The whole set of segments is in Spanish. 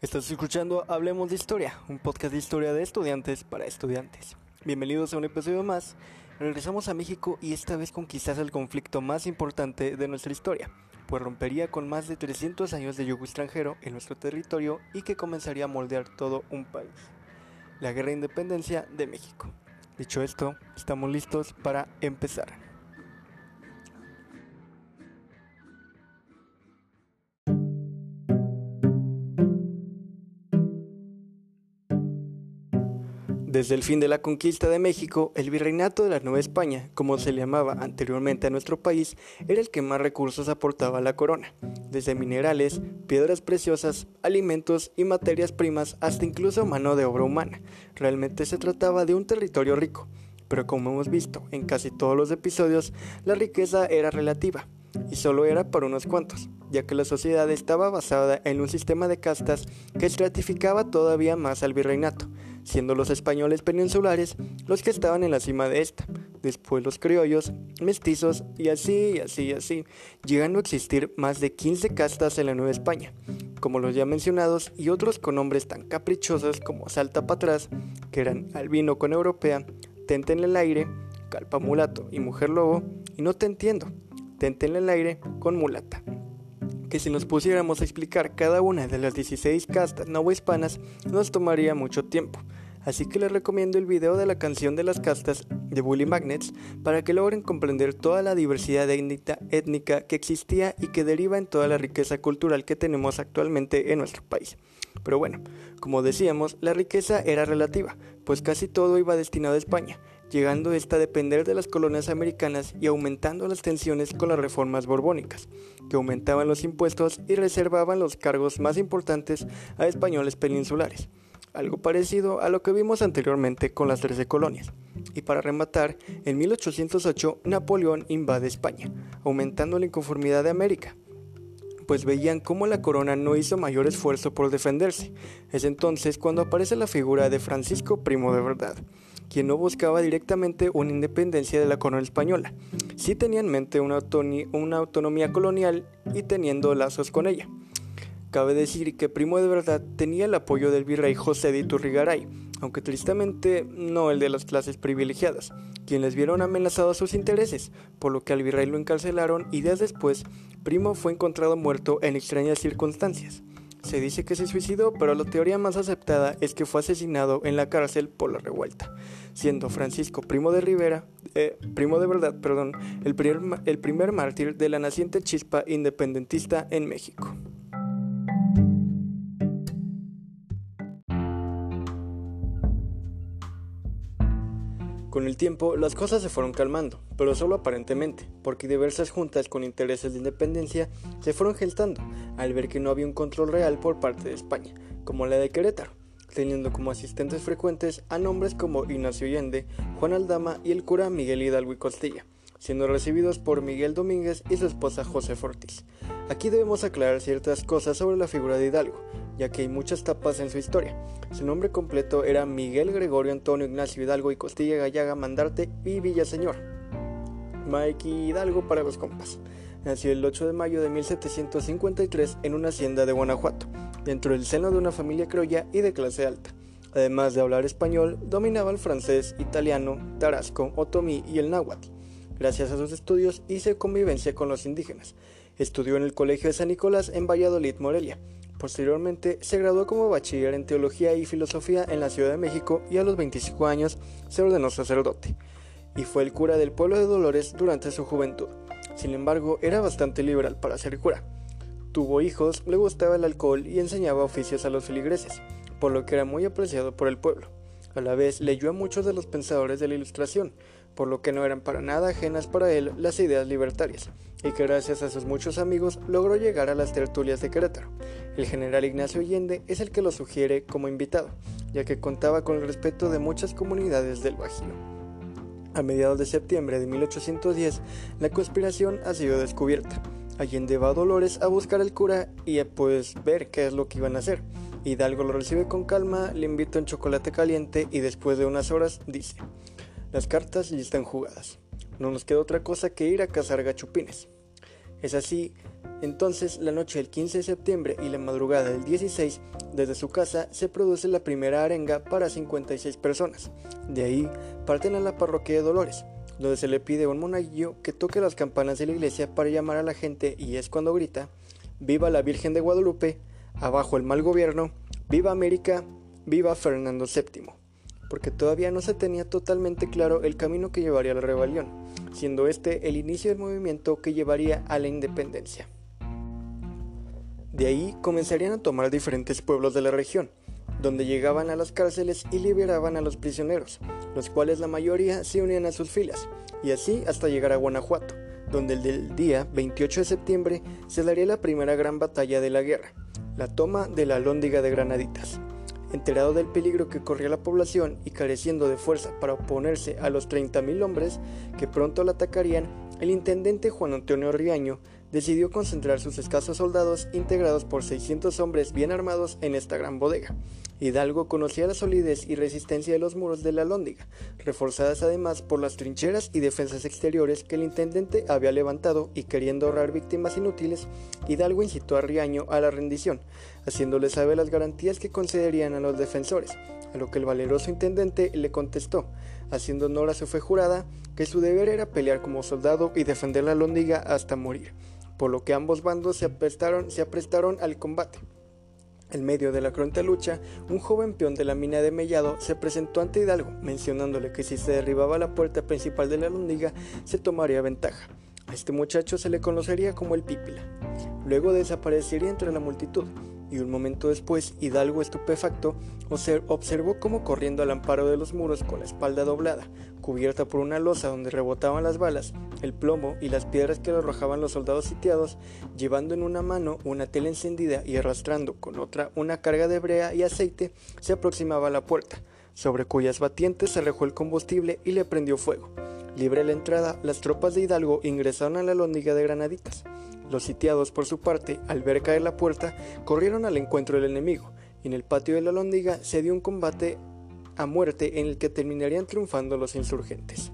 Estás escuchando Hablemos de Historia, un podcast de historia de estudiantes para estudiantes. Bienvenidos a un episodio más. Regresamos a México y esta vez con quizás el conflicto más importante de nuestra historia, pues rompería con más de 300 años de yugo extranjero en nuestro territorio y que comenzaría a moldear todo un país. La Guerra de Independencia de México. Dicho esto, estamos listos para empezar. Desde el fin de la conquista de México, el virreinato de la Nueva España, como se le llamaba anteriormente a nuestro país, era el que más recursos aportaba a la corona, desde minerales, piedras preciosas, alimentos y materias primas hasta incluso mano de obra humana. Realmente se trataba de un territorio rico, pero como hemos visto en casi todos los episodios, la riqueza era relativa y solo era para unos cuantos, ya que la sociedad estaba basada en un sistema de castas que estratificaba todavía más al virreinato siendo los españoles peninsulares los que estaban en la cima de esta, después los criollos, mestizos y así, y así, y así, llegando a existir más de 15 castas en la Nueva España, como los ya mencionados y otros con nombres tan caprichosos como Salta para atrás, que eran albino con europea, tente en el aire, calpa mulato y mujer lobo, y no te entiendo, tente en el aire con mulata. Que si nos pusiéramos a explicar cada una de las 16 castas hispanas nos tomaría mucho tiempo. Así que les recomiendo el video de la canción de las castas de Bully Magnets para que logren comprender toda la diversidad étnica que existía y que deriva en toda la riqueza cultural que tenemos actualmente en nuestro país. Pero bueno, como decíamos, la riqueza era relativa, pues casi todo iba destinado a España, llegando esta a depender de las colonias americanas y aumentando las tensiones con las reformas borbónicas, que aumentaban los impuestos y reservaban los cargos más importantes a españoles peninsulares algo parecido a lo que vimos anteriormente con las 13 colonias. Y para rematar, en 1808 Napoleón invade España, aumentando la inconformidad de América, pues veían cómo la corona no hizo mayor esfuerzo por defenderse. Es entonces cuando aparece la figura de Francisco Primo de Verdad, quien no buscaba directamente una independencia de la corona española, sí tenía en mente una, autonomía colonial y teniendo lazos con ella. Cabe decir que Primo de Verdad tenía el apoyo del virrey José de Iturrigaray, aunque tristemente no el de las clases privilegiadas, quienes vieron amenazados sus intereses, por lo que al virrey lo encarcelaron y días después Primo fue encontrado muerto en extrañas circunstancias. Se dice que se suicidó, pero la teoría más aceptada es que fue asesinado en la cárcel por la revuelta, siendo Francisco Primo de Rivera, eh, Primo de Verdad, perdón, el primer, el primer mártir de la naciente chispa independentista en México. Con el tiempo, las cosas se fueron calmando, pero solo aparentemente, porque diversas juntas con intereses de independencia se fueron gestando al ver que no había un control real por parte de España, como la de Querétaro, teniendo como asistentes frecuentes a nombres como Ignacio Allende, Juan Aldama y el cura Miguel Hidalgo y Costilla, siendo recibidos por Miguel Domínguez y su esposa José Fortis. Aquí debemos aclarar ciertas cosas sobre la figura de Hidalgo, ya que hay muchas tapas en su historia. Su nombre completo era Miguel Gregorio Antonio Ignacio Hidalgo y Costilla Gallaga Mandarte y Villaseñor. Mikey Hidalgo para los compas. Nació el 8 de mayo de 1753 en una hacienda de Guanajuato, dentro del seno de una familia criolla y de clase alta. Además de hablar español, dominaba el francés, italiano, tarasco, otomí y el náhuatl. Gracias a sus estudios hizo convivencia con los indígenas. Estudió en el Colegio de San Nicolás en Valladolid, Morelia, Posteriormente se graduó como bachiller en teología y filosofía en la Ciudad de México y a los 25 años se ordenó sacerdote y fue el cura del pueblo de Dolores durante su juventud. Sin embargo, era bastante liberal para ser cura. Tuvo hijos, le gustaba el alcohol y enseñaba oficios a los feligreses, por lo que era muy apreciado por el pueblo. A la vez leyó a muchos de los pensadores de la Ilustración, por lo que no eran para nada ajenas para él las ideas libertarias, y que gracias a sus muchos amigos logró llegar a las tertulias de Querétaro. El general Ignacio Allende es el que lo sugiere como invitado, ya que contaba con el respeto de muchas comunidades del Bajío. A mediados de septiembre de 1810, la conspiración ha sido descubierta. Allende va a Dolores a buscar al cura y a pues ver qué es lo que iban a hacer. Hidalgo lo recibe con calma, le invita un chocolate caliente y después de unas horas dice, las cartas ya están jugadas. No nos queda otra cosa que ir a cazar gachupines. Es así, entonces, la noche del 15 de septiembre y la madrugada del 16, desde su casa se produce la primera arenga para 56 personas. De ahí parten a la parroquia de Dolores, donde se le pide a un monaguillo que toque las campanas de la iglesia para llamar a la gente y es cuando grita, Viva la Virgen de Guadalupe, abajo el mal gobierno, viva América, viva Fernando VII, porque todavía no se tenía totalmente claro el camino que llevaría a la rebelión, siendo este el inicio del movimiento que llevaría a la independencia. De ahí comenzarían a tomar diferentes pueblos de la región, donde llegaban a las cárceles y liberaban a los prisioneros, los cuales la mayoría se unían a sus filas, y así hasta llegar a Guanajuato, donde el día 28 de septiembre se daría la primera gran batalla de la guerra, la toma de la Lóndiga de Granaditas. Enterado del peligro que corría la población y careciendo de fuerza para oponerse a los 30.000 hombres que pronto la atacarían, el intendente Juan Antonio Riaño decidió concentrar sus escasos soldados integrados por 600 hombres bien armados en esta gran bodega. Hidalgo conocía la solidez y resistencia de los muros de la Lóndiga, reforzadas además por las trincheras y defensas exteriores que el intendente había levantado y queriendo ahorrar víctimas inútiles, Hidalgo incitó a Riaño a la rendición, haciéndole saber las garantías que concederían a los defensores, a lo que el valeroso intendente le contestó, haciendo honor a su fe jurada, que su deber era pelear como soldado y defender la Lóndiga hasta morir por lo que ambos bandos se aprestaron, se aprestaron al combate. En medio de la cruenta lucha, un joven peón de la mina de Mellado se presentó ante Hidalgo, mencionándole que si se derribaba la puerta principal de la Lóndiga, se tomaría ventaja. A este muchacho se le conocería como el Pípila. Luego desaparecería entre la multitud, y un momento después Hidalgo estupefacto observó cómo corriendo al amparo de los muros con la espalda doblada, cubierta por una losa donde rebotaban las balas, el plomo y las piedras que le arrojaban los soldados sitiados, llevando en una mano una tela encendida y arrastrando con otra una carga de brea y aceite, se aproximaba a la puerta, sobre cuyas batientes se arrojó el combustible y le prendió fuego. Libre la entrada, las tropas de Hidalgo ingresaron a la lóndiga de Granaditas. Los sitiados, por su parte, al ver caer la puerta, corrieron al encuentro del enemigo, y en el patio de la lóndiga se dio un combate a muerte en el que terminarían triunfando los insurgentes.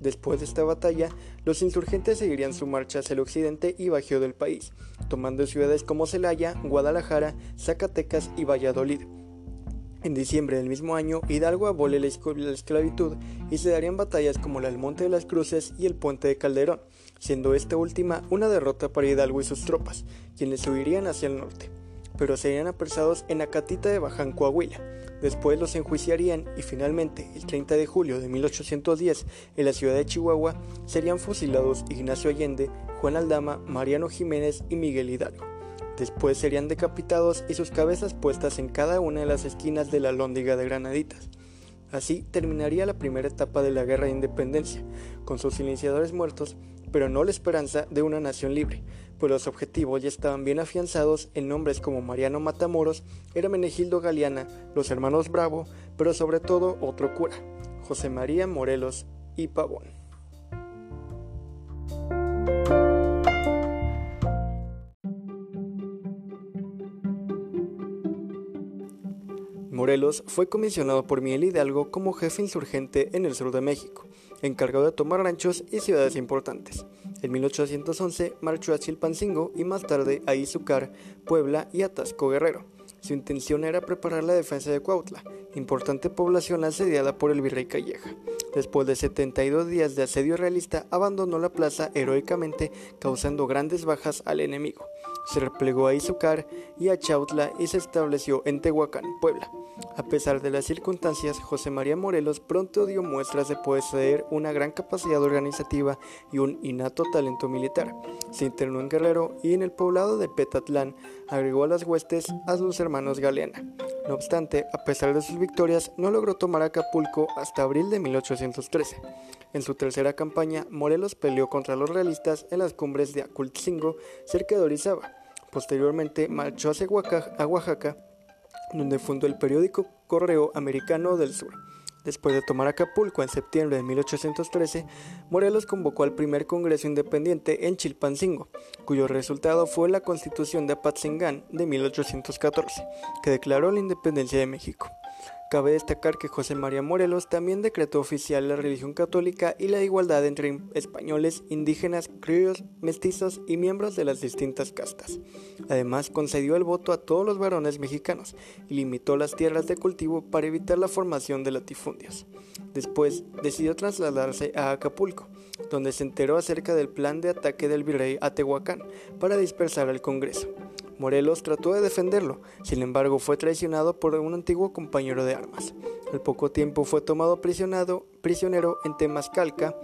Después de esta batalla, los insurgentes seguirían su marcha hacia el occidente y bajío del país, tomando ciudades como Celaya, Guadalajara, Zacatecas y Valladolid. En diciembre del mismo año, Hidalgo abole la esclavitud y se darían batallas como la del Monte de las Cruces y el Puente de Calderón, siendo esta última una derrota para Hidalgo y sus tropas, quienes huirían hacia el norte, pero serían apresados en Acatita de Baján, Coahuila. Después los enjuiciarían y finalmente, el 30 de julio de 1810, en la ciudad de Chihuahua, serían fusilados Ignacio Allende, Juan Aldama, Mariano Jiménez y Miguel Hidalgo. Después serían decapitados y sus cabezas puestas en cada una de las esquinas de la lóndiga de Granaditas. Así terminaría la primera etapa de la guerra de independencia, con sus iniciadores muertos pero no la esperanza de una nación libre, pues los objetivos ya estaban bien afianzados en nombres como Mariano Matamoros, Hermenegildo Galeana, los hermanos Bravo, pero sobre todo otro cura, José María Morelos y Pavón. Morelos fue comisionado por Miguel Hidalgo como jefe insurgente en el sur de México, encargado de tomar ranchos y ciudades importantes. En 1811 marchó a Chilpancingo y más tarde a Izúcar, Puebla y Atasco Guerrero. Su intención era preparar la defensa de Cuautla, importante población asediada por el virrey Calleja. Después de 72 días de asedio realista, abandonó la plaza heroicamente, causando grandes bajas al enemigo. Se replegó a Izúcar y a Chautla y se estableció en Tehuacán, Puebla. A pesar de las circunstancias, José María Morelos pronto dio muestras de poseer una gran capacidad organizativa y un innato talento militar. Se internó en Guerrero y en el poblado de Petatlán agregó a las huestes a sus hermanos Galeana. No obstante, a pesar de sus victorias, no logró tomar Acapulco hasta abril de 1813. En su tercera campaña, Morelos peleó contra los realistas en las cumbres de Acultzingo, cerca de Orizaba. Posteriormente marchó hacia Oaxaca donde fundó el periódico Correo Americano del Sur. Después de tomar Acapulco en septiembre de 1813, Morelos convocó al primer Congreso Independiente en Chilpancingo, cuyo resultado fue la Constitución de Apatzingán de 1814, que declaró la independencia de México. Cabe destacar que José María Morelos también decretó oficial la religión católica y la igualdad entre españoles, indígenas, criollos, mestizos y miembros de las distintas castas. Además, concedió el voto a todos los varones mexicanos y limitó las tierras de cultivo para evitar la formación de latifundios. Después, decidió trasladarse a Acapulco, donde se enteró acerca del plan de ataque del virrey a Tehuacán para dispersar al Congreso. Morelos trató de defenderlo, sin embargo fue traicionado por un antiguo compañero de armas. Al poco tiempo fue tomado prisionero en Temascalca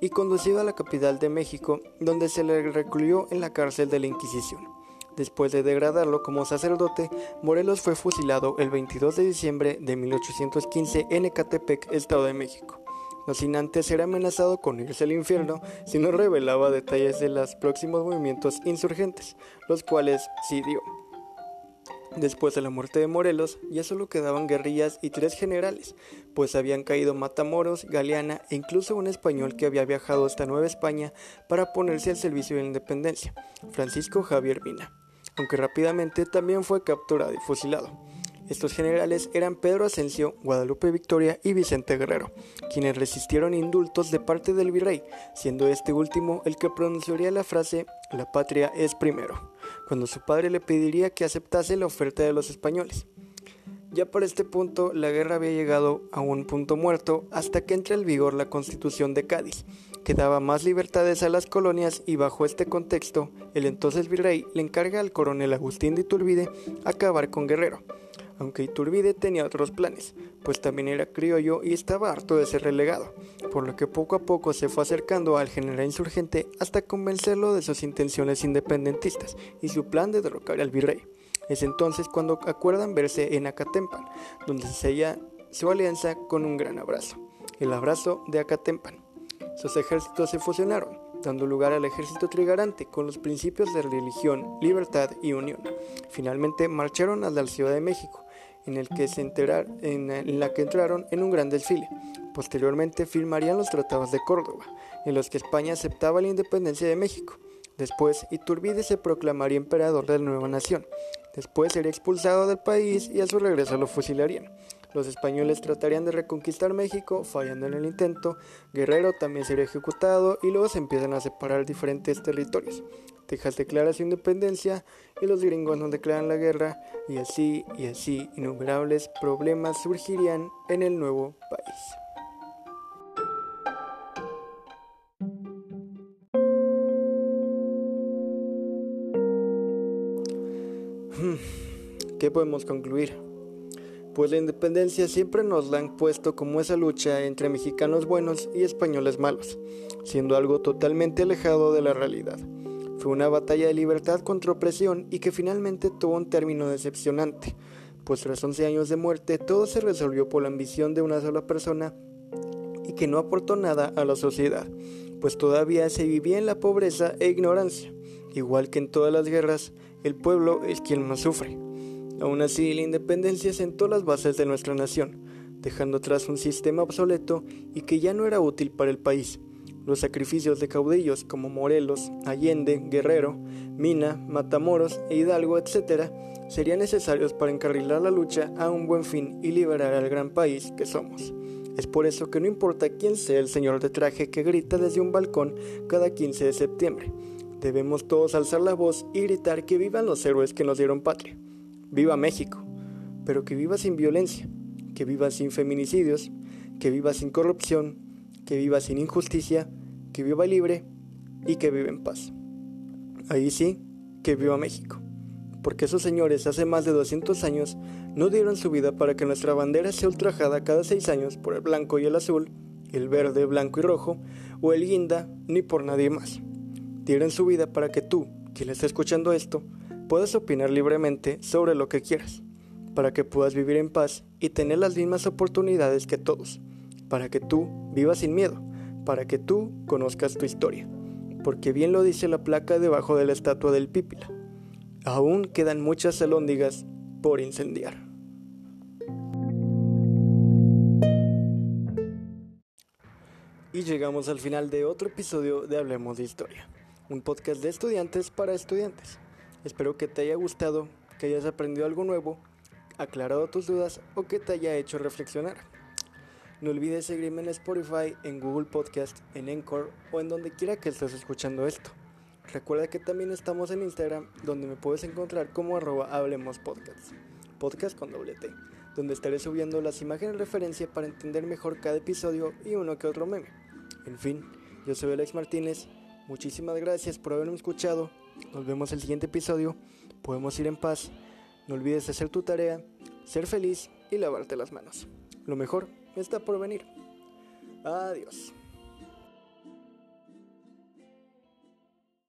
y conducido a la capital de México, donde se le recluyó en la cárcel de la Inquisición. Después de degradarlo como sacerdote, Morelos fue fusilado el 22 de diciembre de 1815 en Ecatepec, Estado de México no sin antes ser amenazado con irse al infierno si no revelaba detalles de los próximos movimientos insurgentes, los cuales sí dio. Después de la muerte de Morelos, ya solo quedaban guerrillas y tres generales, pues habían caído Matamoros, Galeana e incluso un español que había viajado hasta Nueva España para ponerse al servicio de la independencia, Francisco Javier Mina, aunque rápidamente también fue capturado y fusilado. Estos generales eran Pedro Asensio, Guadalupe Victoria y Vicente Guerrero, quienes resistieron indultos de parte del virrey, siendo este último el que pronunciaría la frase La patria es primero, cuando su padre le pediría que aceptase la oferta de los españoles. Ya por este punto la guerra había llegado a un punto muerto hasta que entra en vigor la Constitución de Cádiz, que daba más libertades a las colonias y bajo este contexto el entonces virrey le encarga al coronel Agustín de Iturbide acabar con Guerrero, aunque Iturbide tenía otros planes, pues también era criollo y estaba harto de ser relegado, por lo que poco a poco se fue acercando al general insurgente hasta convencerlo de sus intenciones independentistas y su plan de derrocar al virrey. Es entonces cuando acuerdan verse en Acatempan, donde se sella su alianza con un gran abrazo, el abrazo de Acatempan. Sus ejércitos se fusionaron, dando lugar al ejército trigarante con los principios de religión, libertad y unión. Finalmente marcharon a la Ciudad de México, en, el que se en la que entraron en un gran desfile. Posteriormente firmarían los tratados de Córdoba, en los que España aceptaba la independencia de México. Después, Iturbide se proclamaría emperador de la nueva nación. Después sería expulsado del país y a su regreso lo fusilarían. Los españoles tratarían de reconquistar México, fallando en el intento. Guerrero también sería ejecutado y luego se empiezan a separar diferentes territorios. Texas declara su independencia y los gringos no declaran la guerra y así y así innumerables problemas surgirían en el nuevo país. Hmm, ¿Qué podemos concluir? Pues la independencia siempre nos la han puesto como esa lucha entre mexicanos buenos y españoles malos, siendo algo totalmente alejado de la realidad. Fue una batalla de libertad contra opresión y que finalmente tuvo un término decepcionante, pues tras 11 años de muerte todo se resolvió por la ambición de una sola persona y que no aportó nada a la sociedad, pues todavía se vivía en la pobreza e ignorancia. Igual que en todas las guerras, el pueblo es quien más sufre. Aún así, la independencia sentó las bases de nuestra nación, dejando atrás un sistema obsoleto y que ya no era útil para el país. Los sacrificios de caudillos como Morelos, Allende, Guerrero, Mina, Matamoros e Hidalgo, etc., serían necesarios para encarrilar la lucha a un buen fin y liberar al gran país que somos. Es por eso que no importa quién sea el señor de traje que grita desde un balcón cada 15 de septiembre, debemos todos alzar la voz y gritar que vivan los héroes que nos dieron patria. Viva México, pero que viva sin violencia, que viva sin feminicidios, que viva sin corrupción, que viva sin injusticia, que viva libre y que viva en paz. Ahí sí, que viva México, porque esos señores hace más de 200 años no dieron su vida para que nuestra bandera sea ultrajada cada seis años por el blanco y el azul, el verde, blanco y rojo, o el guinda, ni por nadie más. Dieron su vida para que tú, quien está escuchando esto, puedas opinar libremente sobre lo que quieras, para que puedas vivir en paz y tener las mismas oportunidades que todos para que tú vivas sin miedo, para que tú conozcas tu historia. Porque bien lo dice la placa debajo de la estatua del Pípila. Aún quedan muchas alóndigas por incendiar. Y llegamos al final de otro episodio de Hablemos de Historia, un podcast de estudiantes para estudiantes. Espero que te haya gustado, que hayas aprendido algo nuevo aclarado tus dudas o que te haya hecho reflexionar. No olvides seguirme en Spotify, en Google Podcast, en Encore o en donde quiera que estés escuchando esto. Recuerda que también estamos en Instagram, donde me puedes encontrar como arroba Hablemos Podcast, podcast con doble T, donde estaré subiendo las imágenes de referencia para entender mejor cada episodio y uno que otro meme. En fin, yo soy Alex Martínez, muchísimas gracias por haberme escuchado, nos vemos el siguiente episodio, podemos ir en paz, no olvides hacer tu tarea, ser feliz y lavarte las manos. Lo mejor está por venir. Adiós.